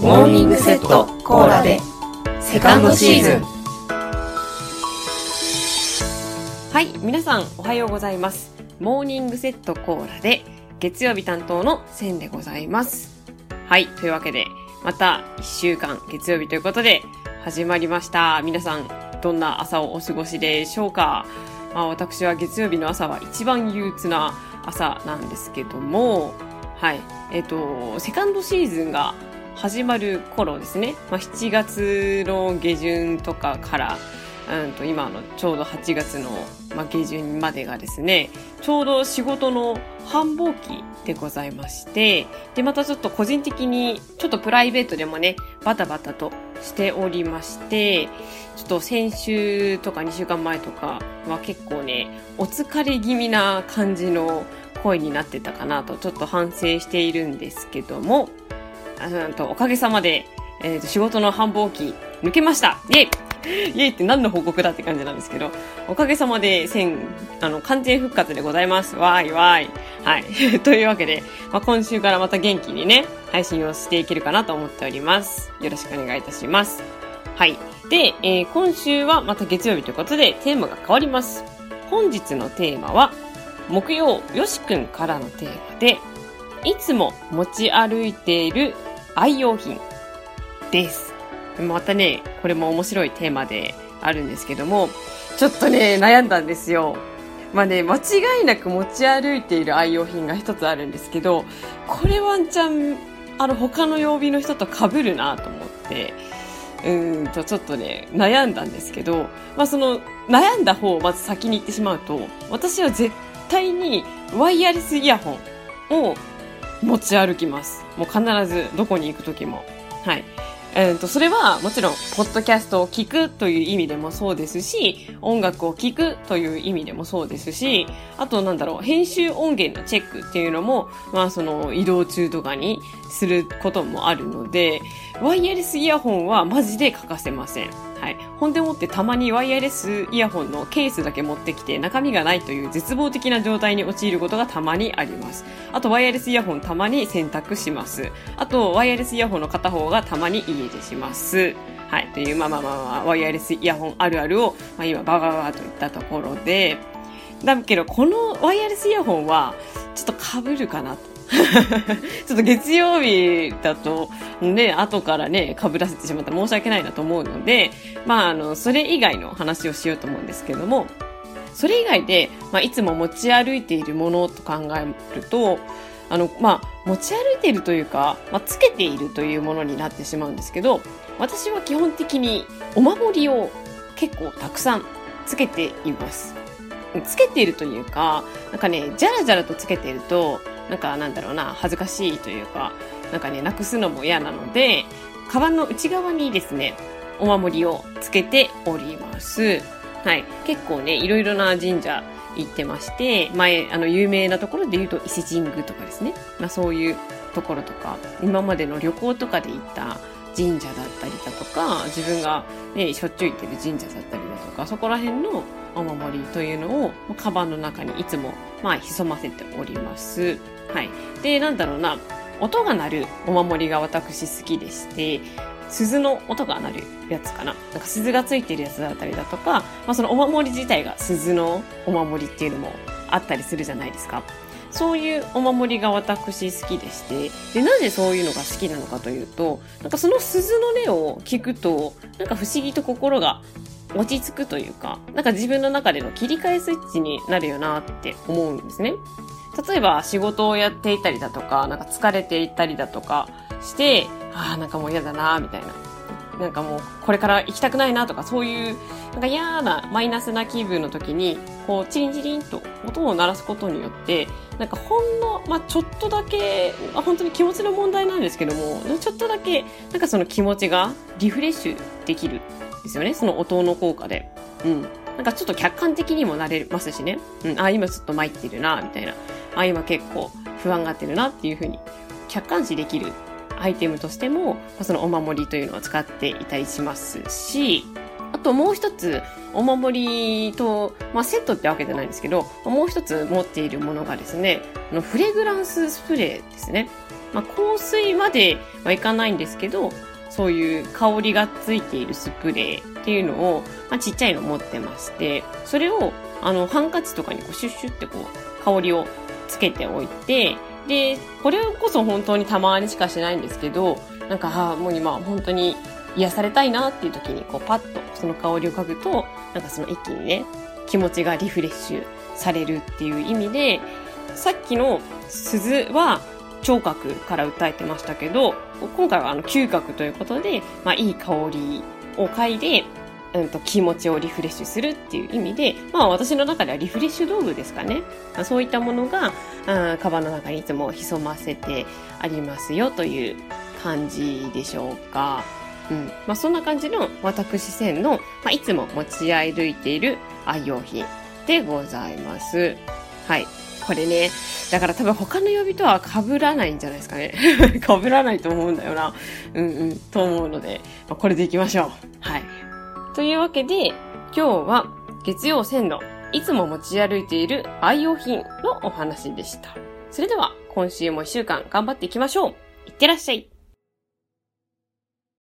モーニングセットコーラで。セカンドシーズン。はい皆さんおはようございます。モーニングセットコーラで。月曜日担当のセンでございます。はいというわけでまた1週間月曜日ということで始まりました。皆さんどんな朝をお過ごしでしょうか、まあ、私は月曜日の朝は一番憂鬱な朝なんですけども。はいえっ、とセカンドシーズンが始まる頃ですね、まあ、7月の下旬とかから、うんと今のちょうど8月の、まあ、下旬までがですね、ちょうど仕事の繁忙期でございまして、で、またちょっと個人的に、ちょっとプライベートでもね、バタバタとしておりまして、ちょっと先週とか2週間前とかは結構ね、お疲れ気味な感じの声になってたかなと、ちょっと反省しているんですけども、あとおかげさまで、えーと、仕事の繁忙期抜けましたイェイ イェイって何の報告だって感じなんですけど、おかげさまで、千、あの、完全復活でございます。わーいわーい。はい。というわけで、まあ、今週からまた元気にね、配信をしていけるかなと思っております。よろしくお願いいたします。はい。で、えー、今週はまた月曜日ということで、テーマが変わります。本日のテーマは、木曜よしくんからのテーマで、いつも持ち歩いている愛用品です。またね、これも面白いテーマであるんですけども、ちょっとね、悩んだんですよ。まあね、間違いなく持ち歩いている愛用品が一つあるんですけど、これワンチャン、あの、他の曜日の人と被るなと思って、うんと、ちょっとね、悩んだんですけど、まあその、悩んだ方をまず先に言ってしまうと、私は絶対にワイヤレスイヤホンを持ち歩きます。もう必ずどこに行く時も。はい。えーと、それはもちろん、ポッドキャストを聞くという意味でもそうですし、音楽を聞くという意味でもそうですし、あとなんだろう、編集音源のチェックっていうのも、まあその移動中とかにすることもあるので、ワイヤレスイヤホンはマジで欠かせません。はい。ほんでもってたまにワイヤレスイヤホンのケースだけ持ってきて中身がないという絶望的な状態に陥ることがたまにあります。あとワイヤレスイヤホンたまに選択します。あとワイヤレスイヤホンの片方がたまに家でします。はい。という、まあまあまあま、ワイヤレスイヤホンあるあるを、まあ今ババババと言ったところで、だけどこのワイヤレスイヤホンはちょっと被るかなと。ちょっと月曜日だと、ね、後からね、被らせてしまったら申し訳ないなと思うので、まあ、あの、それ以外の話をしようと思うんですけども、それ以外で、まあ、いつも持ち歩いているものと考えると、あの、まあ、持ち歩いているというか、まあ、つけているというものになってしまうんですけど、私は基本的にお守りを結構たくさんつけています。つけているというか、なんかね、じゃらじゃらとつけていると、なんかなんだろうな、恥ずかしいというか、なんかね、なくすのも嫌なので、カバンの内側にですね、お守りをつけております。はい。結構ね、いろいろな神社行ってまして、前、あの、有名なところで言うと伊勢神宮とかですね。まあそういうところとか、今までの旅行とかで行った神社だったりだとか、自分がね、しょっちゅう行ってる神社だったりだとか、そこら辺のお守りというのを、カバンの中にいつも、まあ、潜ませております。はい。で、なんだろうな、音が鳴るお守りが私好きでして、鈴の音が鳴るやつかな。なんか鈴がついてるやつだったりだとか、まあそのお守り自体が鈴のお守りっていうのもあったりするじゃないですか。そういうお守りが私好きでして、で、なぜそういうのが好きなのかというと、なんかその鈴の音を聞くと、なんか不思議と心が落ち着くというか、なんか自分の中での切り替えスイッチになるよなって思うんですね。例えば仕事をやっていたりだとか、なんか疲れていたりだとかして、ああ、なんかもう嫌だな、みたいな。なんかもうこれから行きたくないなとか、そういう、なんか嫌なマイナスな気分の時に、こう、チリンチリンと音を鳴らすことによって、なんかほんの、まあ、ちょっとだけ、あ、本当に気持ちの問題なんですけども、ちょっとだけ、なんかその気持ちがリフレッシュできるんですよね。その音の効果で。うん。なんかちょっと客観的にもなれますしね。うん、あ、今ちょっと参ってるな、みたいな。あ、今結構不安がってるなっていうふうに客観視できるアイテムとしても、そのお守りというのは使っていたりしますし、あともう一つ、お守りと、まあセットってわけじゃないんですけど、もう一つ持っているものがですね、あのフレグランススプレーですね。まあ、香水まではいかないんですけど、そういう香りがついているスプレーっていうのを、まあ、ちっちゃいの持ってまして、それを、あの、ハンカチとかにこうシュッシュってこう、香りをつけておいて、で、これこそ本当にたまにしかしないんですけど、なんか、あ、もう今本当に癒されたいなっていう時に、こう、パッとその香りを嗅ぐと、なんかその一気にね、気持ちがリフレッシュされるっていう意味で、さっきの鈴は聴覚から訴えてましたけど、今回はあの嗅覚ということで、まあいい香りを嗅いで、うんと気持ちをリフレッシュするっていう意味で、まあ私の中ではリフレッシュ道具ですかね。そういったものが、うん、カバンの中にいつも潜ませてありますよという感じでしょうか。うん。まあそんな感じの私線の、まあいつも持ち歩いている愛用品でございます。はい。これね、だから多分他の曜日とは被らないんじゃないですかね。被らないと思うんだよな。うんうん、と思うので、まあ、これでいきましょう。はい。というわけで、今日は月曜線路、いつも持ち歩いている愛用品のお話でした。それでは、今週も一週間頑張っていきましょう。いってらっしゃい。